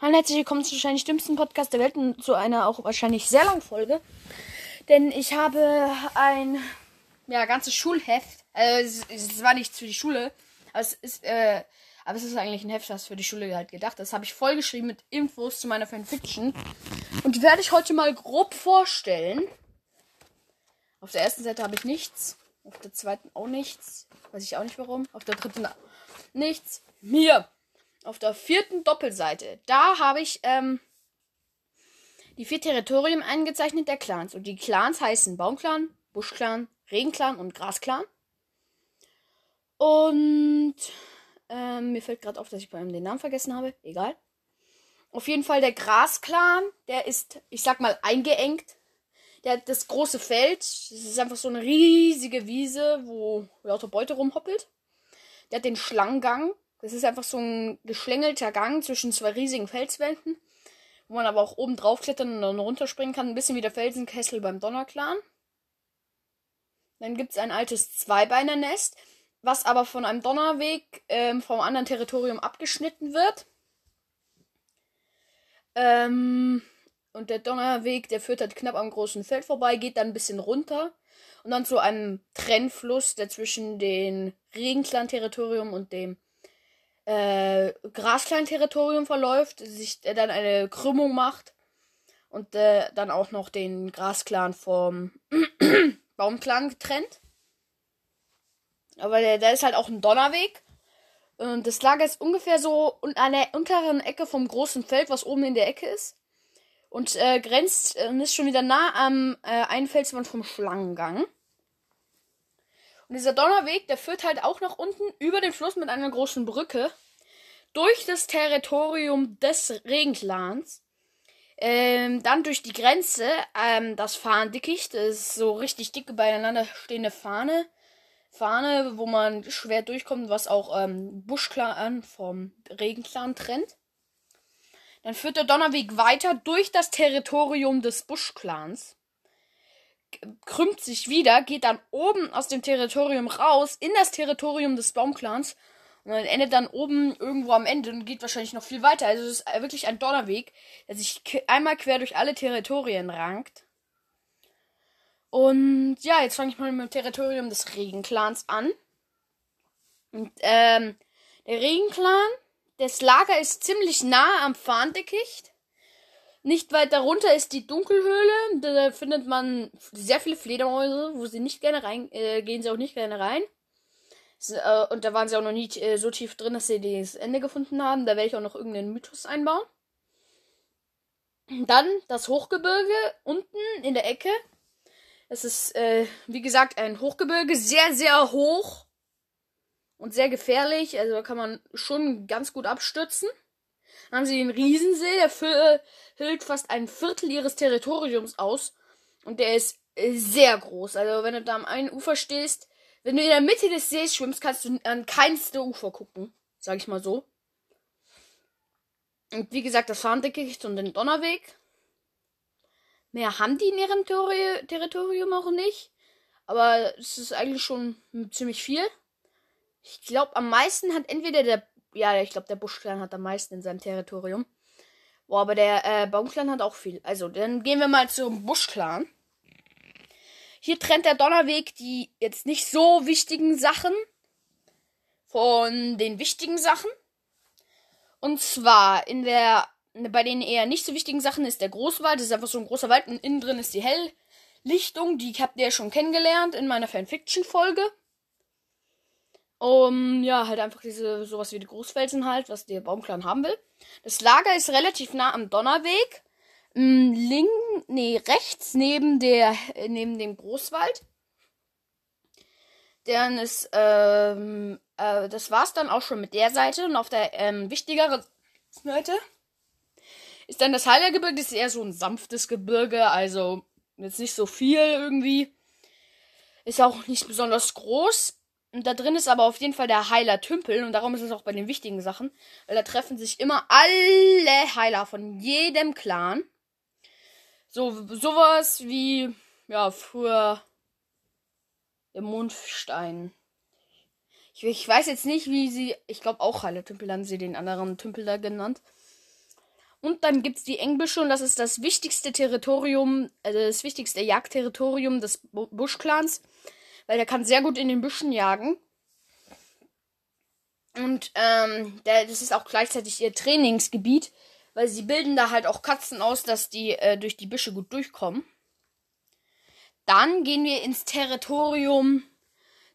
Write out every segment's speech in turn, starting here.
Hallo, herzlich willkommen zum wahrscheinlich dümmsten Podcast der Welt und zu einer auch wahrscheinlich sehr langen Folge. Denn ich habe ein ja, ganzes Schulheft. Also es, es war nicht für die Schule, aber es ist, äh, aber es ist eigentlich ein Heft, das für die Schule halt gedacht. Das habe ich vollgeschrieben mit Infos zu meiner Fanfiction. Und die werde ich heute mal grob vorstellen. Auf der ersten Seite habe ich nichts. Auf der zweiten auch nichts. Weiß ich auch nicht warum. Auf der dritten nichts. Mir. Auf der vierten Doppelseite. Da habe ich ähm, die vier Territorien eingezeichnet der Clans. Und die Clans heißen Baumclan, Buschclan, Regenclan und Grasclan. Und ähm, mir fällt gerade auf, dass ich bei ihm den Namen vergessen habe. Egal. Auf jeden Fall der Grasclan, der ist, ich sag mal, eingeengt. Der hat das große Feld. Das ist einfach so eine riesige Wiese, wo lauter Beute rumhoppelt. Der hat den Schlangengang. Das ist einfach so ein geschlängelter Gang zwischen zwei riesigen Felswänden, wo man aber auch oben drauf klettern und dann runterspringen kann. Ein bisschen wie der Felsenkessel beim Donnerclan. Dann gibt es ein altes Zweibeinernest was aber von einem Donnerweg ähm, vom anderen Territorium abgeschnitten wird. Ähm, und der Donnerweg, der führt halt knapp am großen Feld vorbei, geht dann ein bisschen runter und dann zu einem Trennfluss, der zwischen dem Regenclan-Territorium und dem äh, Grasklan-Territorium verläuft, sich äh, dann eine Krümmung macht und äh, dann auch noch den Grasklan vom Baumclan getrennt. Aber der, da ist halt auch ein Donnerweg. Und das Lager ist ungefähr so an der unteren Ecke vom großen Feld, was oben in der Ecke ist. Und äh, grenzt äh, und ist schon wieder nah am äh, Einfelswand vom Schlangengang. Und dieser Donnerweg, der führt halt auch nach unten über den Fluss mit einer großen Brücke durch das Territorium des Regenclans. Ähm, dann durch die Grenze, ähm, das Fahndickicht, das ist so richtig dicke beieinander stehende Fahne Fahne, wo man schwer durchkommt, was auch ähm, Buschclan vom Regenclan trennt. Dann führt der Donnerweg weiter durch das Territorium des Buschclans, krümmt sich wieder, geht dann oben aus dem Territorium raus in das Territorium des Baumclans und dann endet dann oben irgendwo am Ende und geht wahrscheinlich noch viel weiter. Also es ist wirklich ein Donnerweg, der sich einmal quer durch alle Territorien rankt. Und ja, jetzt fange ich mal mit dem Territorium des Regenclans an. Und ähm, der Regenclan, das Lager ist ziemlich nah am Fahndickicht. Nicht weit darunter ist die Dunkelhöhle. Da findet man sehr viele Fledermäuse, wo sie nicht gerne rein, äh, gehen sie auch nicht gerne rein. So, äh, und da waren sie auch noch nicht äh, so tief drin, dass sie das Ende gefunden haben. Da werde ich auch noch irgendeinen Mythos einbauen. Dann das Hochgebirge unten in der Ecke. Es ist, äh, wie gesagt, ein Hochgebirge, sehr, sehr hoch und sehr gefährlich. Also da kann man schon ganz gut abstürzen. Dann haben sie den Riesensee, der füllt fast ein Viertel ihres Territoriums aus. Und der ist äh, sehr groß. Also wenn du da am einen Ufer stehst, wenn du in der Mitte des Sees schwimmst, kannst du an keins der Ufer gucken. Sag ich mal so. Und wie gesagt, das Fahndickicht und den Donnerweg. Mehr haben die in ihrem Ter Territorium auch nicht. Aber es ist eigentlich schon ziemlich viel. Ich glaube, am meisten hat entweder der. Ja, ich glaube, der Buschclan hat am meisten in seinem Territorium. Boah, aber der äh, Baumclan hat auch viel. Also, dann gehen wir mal zum Buschclan. Hier trennt der Donnerweg die jetzt nicht so wichtigen Sachen von den wichtigen Sachen. Und zwar in der bei den eher nicht so wichtigen Sachen ist der Großwald. Das ist einfach so ein großer Wald und innen drin ist die Helllichtung. Die habt ihr ja schon kennengelernt in meiner Fanfiction-Folge. Um, ja, halt einfach diese, sowas wie die Großfelsen halt, was der Baumclan haben will. Das Lager ist relativ nah am Donnerweg. Mm, link, nee, rechts neben der, neben dem Großwald. Dann ist, ähm, äh, das war's dann auch schon mit der Seite. Und auf der, ähm, wichtigeren Seite ist dann das Heilergebirge, das ist eher so ein sanftes Gebirge, also jetzt nicht so viel irgendwie. Ist auch nicht besonders groß. Und da drin ist aber auf jeden Fall der Heiler Tümpel und darum ist es auch bei den wichtigen Sachen, weil da treffen sich immer alle Heiler von jedem Clan. So sowas wie ja früher der Mondstein. Ich, ich weiß jetzt nicht, wie sie, ich glaube auch Heiler Tümpel haben sie den anderen Tümpel da genannt. Und dann gibt es die Engbüsche und das ist das wichtigste Territorium, also das wichtigste Jagdterritorium des Buschclans, weil der kann sehr gut in den Büschen jagen. Und ähm, der, das ist auch gleichzeitig ihr Trainingsgebiet, weil sie bilden da halt auch Katzen aus, dass die äh, durch die Büsche gut durchkommen. Dann gehen wir ins Territorium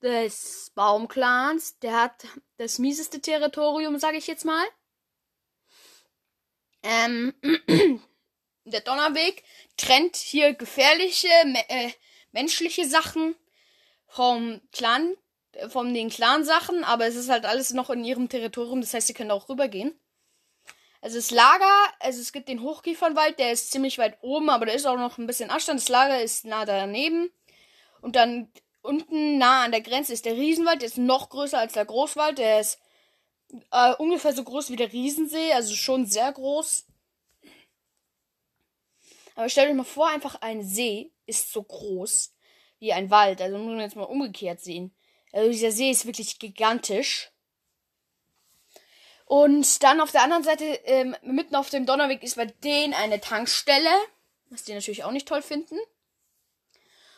des Baumclans. Der hat das mieseste Territorium, sage ich jetzt mal. Ähm, der Donnerweg trennt hier gefährliche äh, menschliche Sachen vom Clan, von den Clan-Sachen, aber es ist halt alles noch in ihrem Territorium, das heißt, sie können auch rübergehen. Also das Lager, also es gibt den Hochkiefernwald, der ist ziemlich weit oben, aber da ist auch noch ein bisschen Abstand. Das Lager ist nah daneben. Und dann unten nah an der Grenze ist der Riesenwald, der ist noch größer als der Großwald, der ist äh, ungefähr so groß wie der Riesensee, also schon sehr groß. Aber stellt euch mal vor, einfach ein See ist so groß wie ein Wald. Also muss man jetzt mal umgekehrt sehen. Also dieser See ist wirklich gigantisch. Und dann auf der anderen Seite, ähm, mitten auf dem Donnerweg, ist bei denen eine Tankstelle, was die natürlich auch nicht toll finden.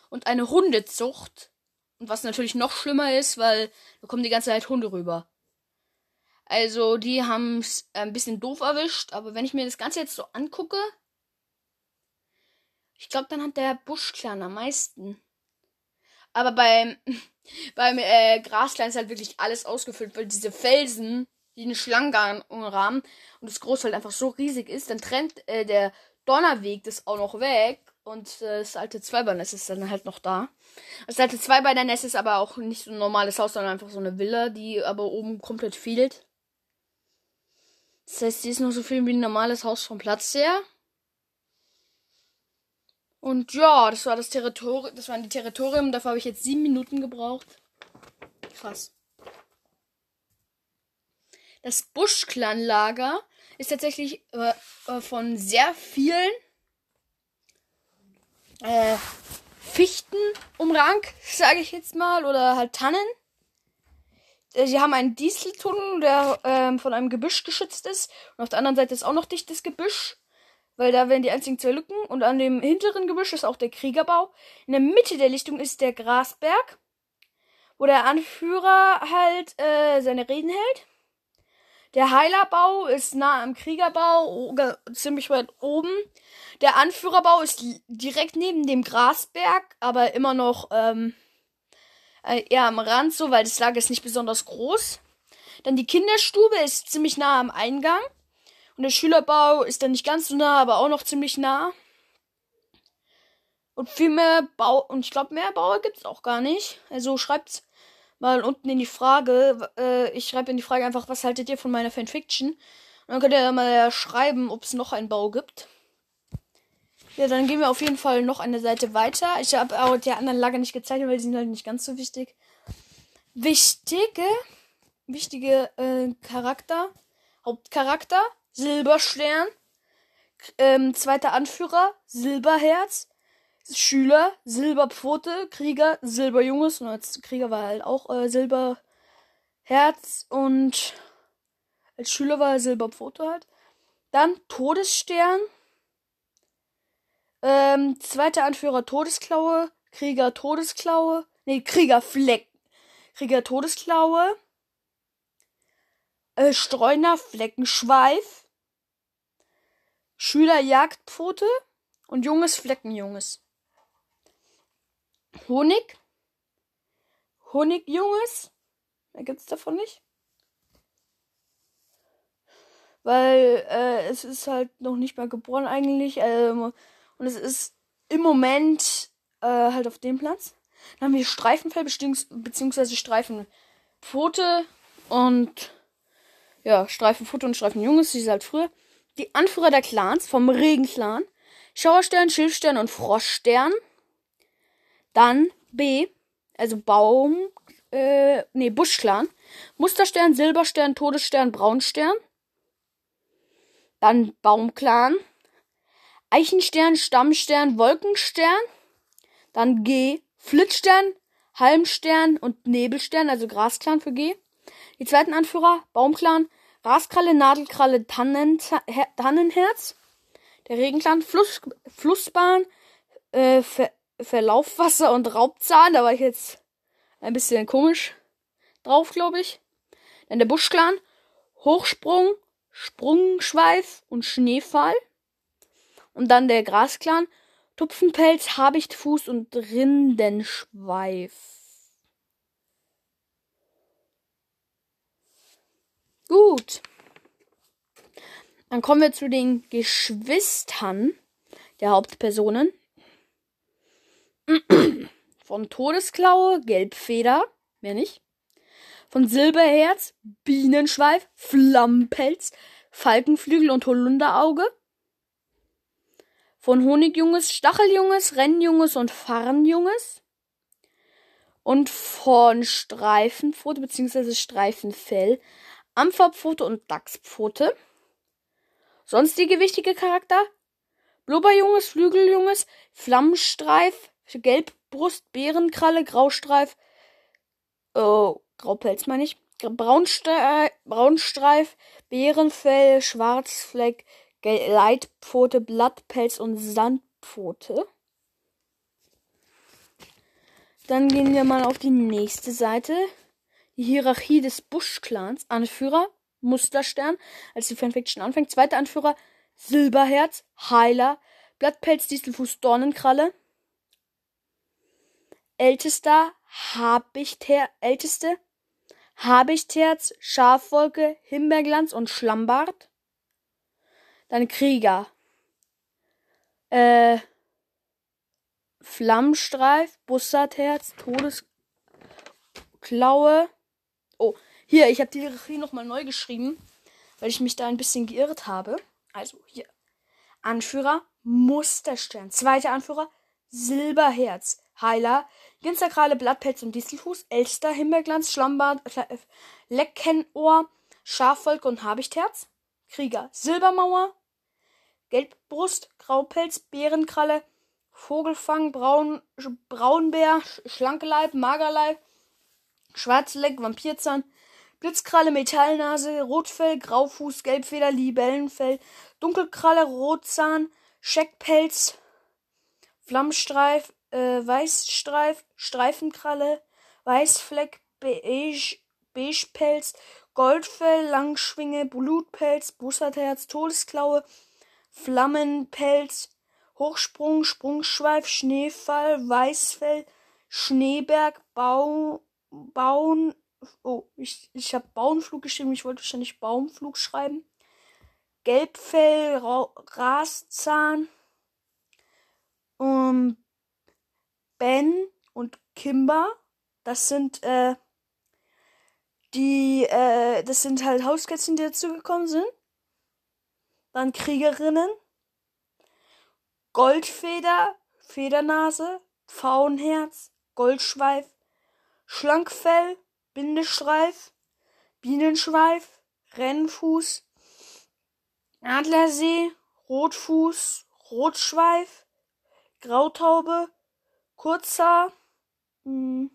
Und eine Hundezucht. Und was natürlich noch schlimmer ist, weil da kommen die ganze Zeit Hunde rüber. Also, die haben es ein bisschen doof erwischt, aber wenn ich mir das Ganze jetzt so angucke, ich glaube, dann hat der Buschclan am meisten. Aber beim, beim äh, Grasklan ist halt wirklich alles ausgefüllt, weil diese Felsen, die eine Schlange umrahmen und das Großfeld einfach so riesig ist, dann trennt äh, der Donnerweg das auch noch weg und äh, das alte Zweibein-Nest ist dann halt noch da. Das alte Zweibein-Nest ist aber auch nicht so ein normales Haus, sondern einfach so eine Villa, die aber oben komplett fehlt. Das heißt, die ist noch so viel wie ein normales Haus vom Platz her. Und ja, das war das Territorium, das waren die Territorium. Dafür habe ich jetzt sieben Minuten gebraucht. Krass. Das Busch-Clan-Lager ist tatsächlich äh, äh, von sehr vielen äh, Fichten umrankt, sage ich jetzt mal, oder halt Tannen. Äh, sie haben einen Dieseltunnel, der ähm, von einem Gebüsch geschützt ist. Und auf der anderen Seite ist auch noch dichtes Gebüsch weil da werden die einzigen zwei Lücken. Und an dem hinteren Gebüsch ist auch der Kriegerbau. In der Mitte der Lichtung ist der Grasberg, wo der Anführer halt äh, seine Reden hält. Der Heilerbau ist nah am Kriegerbau, ziemlich weit oben. Der Anführerbau ist direkt neben dem Grasberg, aber immer noch ähm, äh, eher am Rand, so weil das Lager ist nicht besonders groß. Dann die Kinderstube ist ziemlich nah am Eingang. Und der Schülerbau ist dann nicht ganz so nah, aber auch noch ziemlich nah. Und viel mehr Bau, und ich glaube, mehr Bauer gibt es auch gar nicht. Also schreibt's mal unten in die Frage. Äh, ich schreibe in die Frage einfach, was haltet ihr von meiner Fanfiction? Und dann könnt ihr mal schreiben, ob es noch einen Bau gibt. Ja, dann gehen wir auf jeden Fall noch eine Seite weiter. Ich habe auch die anderen Lager nicht gezeichnet, weil die sind halt nicht ganz so wichtig. Wichtige, wichtige äh, Charakter, Hauptcharakter Silberstern. Ähm, zweiter Anführer, Silberherz. Schüler, Silberpfote. Krieger, Silberjunges. Und als Krieger war er halt auch äh, Silberherz. Und als Schüler war er Silberpfote halt. Dann Todesstern. Ähm, zweiter Anführer Todesklaue. Krieger Todesklaue. Nee, Kriegerfleck. Krieger Todesklaue. Äh, Streuner Fleckenschweif. Schüler Jagdpfote und junges Fleckenjunges. Honig. Honigjunges. Mehr gibt's davon nicht. Weil äh, es ist halt noch nicht mal geboren eigentlich. Ähm, und es ist im Moment äh, halt auf dem Platz. Dann haben wir Streifenfell beziehungsweise Streifenpfote und ja, Streifenpfote und Streifenjunges, die ist halt früher die Anführer der Clans vom Regenclan, Schauerstern, Schilfstern und Froschstern. Dann B, also Baum, äh, nee, Buschclan. Musterstern, Silberstern, Todesstern, Braunstern. Dann Baumclan. Eichenstern, Stammstern, Wolkenstern. Dann G, Flitzstern, Halmstern und Nebelstern, also Grasclan für G. Die zweiten Anführer, Baumclan, Raskralle, Nadelkralle, Tannen, Tannenherz. Der Regenklan, Fluss, Flussbahn, äh, Ver, Verlaufwasser und Raubzahn. Da war ich jetzt ein bisschen komisch drauf, glaube ich. Dann der Buschclan, Hochsprung, Sprungschweif und Schneefall. Und dann der Grasclan, Tupfenpelz, Habichtfuß und Rindenschweif. Gut. Dann kommen wir zu den Geschwistern der Hauptpersonen. Von Todesklaue, Gelbfeder, mehr nicht. Von Silberherz, Bienenschweif, Flammpelz, Falkenflügel und Holunderauge. Von Honigjunges, Stacheljunges, Rennjunges und Farnjunges. Und von Streifenpfote bzw. Streifenfell, Ampferpfote und Dachspfote. Sonstige wichtige Charakter? Blubberjunges, Flügeljunges, Flammenstreif, Gelbbrust, Bärenkralle, Graustreif, oh, Graupelz meine ich, Braunstreif, Braunstreif, Bärenfell, Schwarzfleck, Leitpfote, Blattpelz und Sandpfote. Dann gehen wir mal auf die nächste Seite. Die Hierarchie des Buschclans. Anführer, Musterstern, als die Fanfiction anfängt. Zweiter Anführer, Silberherz, Heiler, Blattpelz, Distelfuß, Dornenkralle. Ältester, Habichther, Älteste, Habichtherz, Schafwolke, Himbeerglanz und Schlammbart. Dann Krieger. Äh, Flammstreif, Bussardherz, Todesklaue. Hier, ich habe die Hierarchie nochmal neu geschrieben, weil ich mich da ein bisschen geirrt habe. Also hier. Anführer, Musterstern. Zweiter Anführer, Silberherz. Heiler, Ginsterkrale, Blattpelz und Distelfuß, Elster, Himbeerglanz, Schlammbart, äh, Leckenohr, Schafvolk und Habichtherz. Krieger, Silbermauer, Gelbbrust, Graupelz, Bärenkralle, Vogelfang, Braun, Braunbär, Schlanke Magerleib, Schwarzleck, Vampirzahn, Blitzkralle, Metallnase, Rotfell, Graufuß, Gelbfeder, Libellenfell, Dunkelkralle, Rotzahn, Scheckpelz, Flammstreif, äh, Weißstreif, Streifenkralle, Weißfleck, Beige, Beigepelz, Goldfell, Langschwinge, Blutpelz, Bussardherz, Todesklaue, Flammenpelz, Hochsprung, Sprungschweif, Schneefall, Weißfell, Schneeberg, Bau, Bauen, oh, ich, ich habe Bauenflug geschrieben, ich wollte wahrscheinlich Baumflug schreiben. Gelbfell, Ra Raszahn, um, Ben und Kimber. Das sind, äh, die, äh, das sind halt Hauskätzchen, die dazugekommen sind. Dann Kriegerinnen. Goldfeder, Federnase, Pfauenherz, Goldschweif, Schlankfell, Bindestreif, Bienenschweif, Rennfuß, Adlersee, Rotfuß, Rotschweif, Grautaube, Kurzer, hm,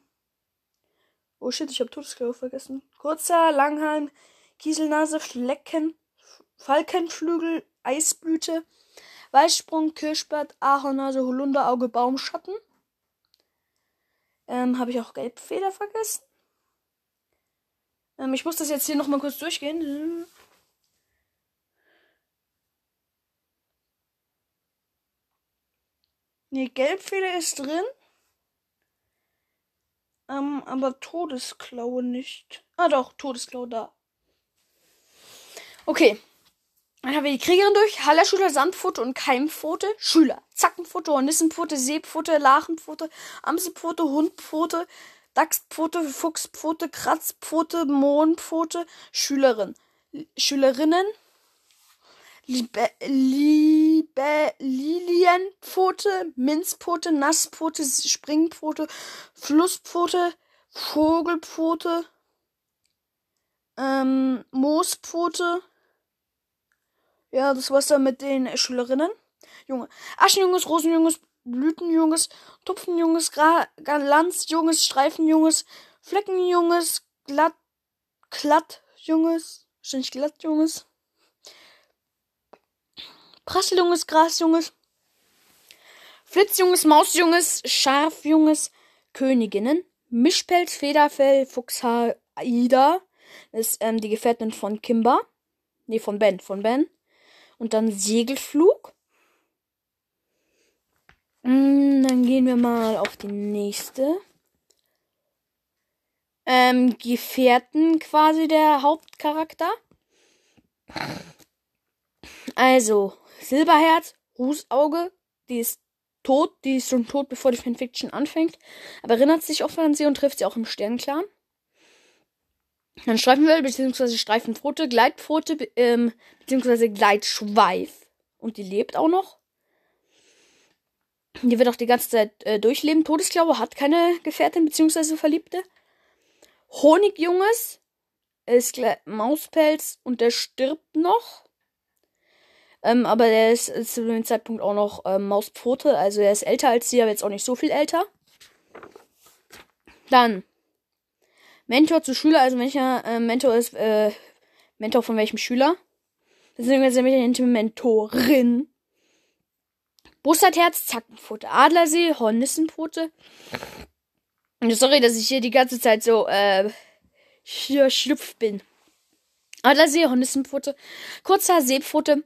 oh shit, ich hab Todesklaue vergessen. Kurzer, Langhalm, Kieselnase, Flecken, Falkenflügel, Eisblüte, Weißsprung, Kirschblatt, Ahornase, Holunderauge, Baumschatten. Ähm, habe ich auch Gelbfeder vergessen? Ähm, ich muss das jetzt hier nochmal kurz durchgehen. Ne, Gelbfeder ist drin. Ähm, aber Todesklaue nicht. Ah doch, Todesklaue da. Okay. Dann haben wir die Kriegerin durch. Hallerschüler, Sandpfote und Keimpfote. Schüler. Zackenpfote, Hornissenpfote, Seepfote, Lachenpfote, Amselpfote, Hundpfote, Dachspfote, Fuchspfote, Kratzpfote, Mohnpfote. Schülerin. Schülerinnen. Liebe, Liebe, Lilienpfote, Minzpfote, Nasspfote, Springpfote, Flusspfote, Vogelpfote, ähm, Moospfote, ja, das war's dann mit den Schülerinnen. Junge. Aschenjunges, Rosenjunges, Blütenjunges, Tupfenjunges, Lanzjunges, Streifenjunges, Fleckenjunges, Glatt, Glattjunges, Wahrscheinlich Glattjunges. Prasseljunges, Grasjunges. Flitzjunges, Mausjunges, Schafjunges, Königinnen. Mischpelz, Federfell, Fuchshaar, Aida. Ist ähm, die Gefährtin von Kimba. Nee, von Ben, von Ben. Und dann Segelflug. Mm, dann gehen wir mal auf die nächste. Ähm, Gefährten quasi der Hauptcharakter. Also, Silberherz, Rußauge, die ist tot, die ist schon tot, bevor die Fanfiction anfängt, aber erinnert sich auch an sie und trifft sie auch im Sternclan. Dann Streifenwelle bzw. Streifenpfote, Gleitpfote ähm, bzw. Gleitschweif und die lebt auch noch. Die wird auch die ganze Zeit äh, durchleben. Todesklaue hat keine Gefährtin bzw. Verliebte. Honigjunges ist Mauspelz und der stirbt noch. Ähm, aber der ist, zu dem Zeitpunkt auch noch ähm, Mauspfote. Also er ist älter als sie, aber jetzt auch nicht so viel älter. Dann Mentor zu Schüler, also welcher äh, Mentor ist äh, Mentor von welchem Schüler? Beziehungsweise welche Mentorin. Bussardherz, Zackenpfote, Adlersee, Hornissenpfote. Sorry, dass ich hier die ganze Zeit so äh, hier schlüpf bin. Adlersee, Hornissenpfote, kurzer Seepfote,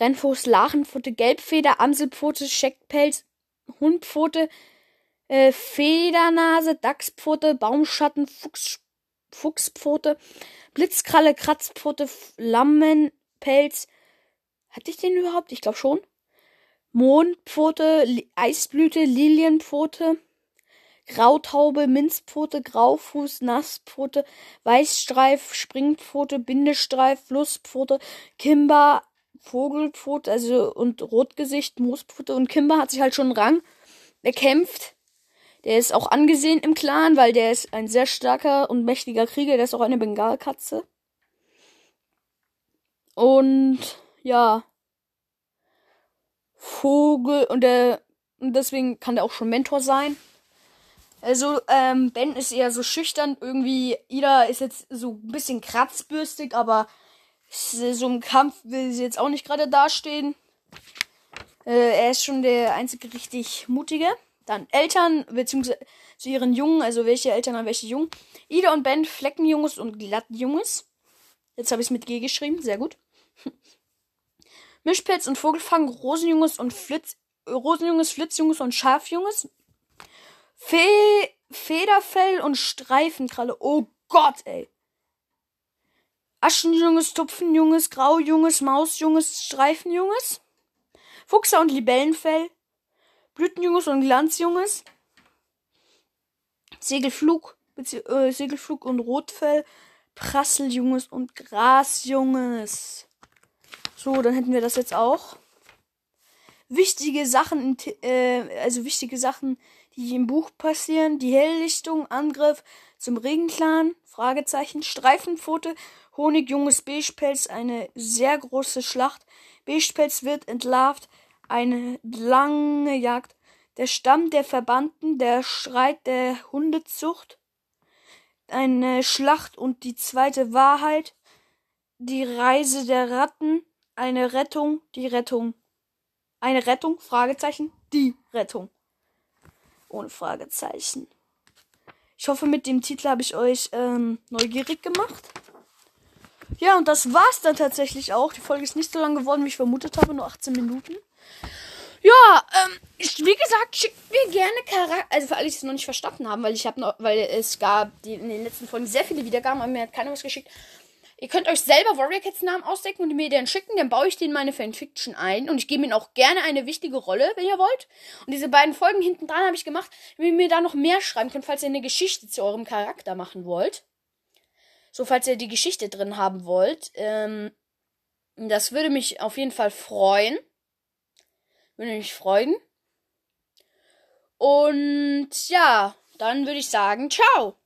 Rennfuß, Lachenpfote, Gelbfeder, Amselpfote, Scheckpelz, Hundpfote, äh, Federnase, Dachspfote, Baumschatten, Fuchs, Fuchspfote, Blitzkralle, Kratzpfote, Flammenpelz. Hatte ich den überhaupt? Ich glaube schon. Mondpfote, Li Eisblüte, Lilienpfote, Grautaube, Minzpfote, Graufuß, Nasspfote, Weißstreif, Springpfote, Bindestreif, Flusspfote, Kimber, Vogelpfote, also und Rotgesicht, Moospfote und Kimber hat sich halt schon einen Rang. Der kämpft. Der ist auch angesehen im Clan, weil der ist ein sehr starker und mächtiger Krieger. Der ist auch eine Bengalkatze. Und ja. Vogel und der und deswegen kann der auch schon Mentor sein. Also, ähm, Ben ist eher so schüchtern. Irgendwie, Ida ist jetzt so ein bisschen kratzbürstig, aber so im Kampf will sie jetzt auch nicht gerade dastehen. Äh, er ist schon der einzige richtig mutige. Dann Eltern, beziehungsweise zu ihren Jungen, also welche Eltern haben welche Jungen. Ida und Ben, Fleckenjunges und Glattjunges. Jetzt habe ich es mit G geschrieben, sehr gut. Mischpelz und Vogelfang, Rosenjunges und Flitz, Rosenjunges, Flitzjunges und Schafjunges. Fe Federfell und Streifenkralle. Oh Gott, ey. Aschenjunges, Tupfenjunges, Graujunges, Mausjunges, Streifenjunges, Fuchser und Libellenfell, Blütenjunges und Glanzjunges, Segelflug, äh, Segelflug und Rotfell, Prasseljunges und Grasjunges. So, dann hätten wir das jetzt auch. Wichtige Sachen, äh, also wichtige Sachen, die im Buch passieren. Die Helllichtung, Angriff zum Regenclan, Fragezeichen, Streifenpfote, Honig, junges Beigepelz, eine sehr große Schlacht. Beigepelz wird entlarvt, eine lange Jagd. Der Stamm der Verbannten, der Schreit der Hundezucht, eine Schlacht und die zweite Wahrheit, die Reise der Ratten, eine Rettung, die Rettung. Eine Rettung, Fragezeichen, die Rettung. Ohne Fragezeichen. Ich hoffe, mit dem Titel habe ich euch ähm, neugierig gemacht. Ja, und das war's dann tatsächlich auch. Die Folge ist nicht so lang geworden, wie ich vermutet habe, nur 18 Minuten. Ja, ähm, ich, wie gesagt, schickt mir gerne Charakter, also für alle, die es noch nicht verstanden haben, weil ich habe noch, weil es gab die, in den letzten Folgen sehr viele Wiedergaben, aber mir hat keiner was geschickt. Ihr könnt euch selber Warrior Cats Namen ausdecken und mir den schicken, dann baue ich den in meine Fanfiction ein und ich gebe ihnen auch gerne eine wichtige Rolle, wenn ihr wollt. Und diese beiden Folgen hinten dran habe ich gemacht, wenn ihr mir da noch mehr schreiben könnt, falls ihr eine Geschichte zu eurem Charakter machen wollt. So, falls ihr die Geschichte drin haben wollt. Ähm, das würde mich auf jeden Fall freuen. Würde mich freuen. Und ja, dann würde ich sagen, ciao.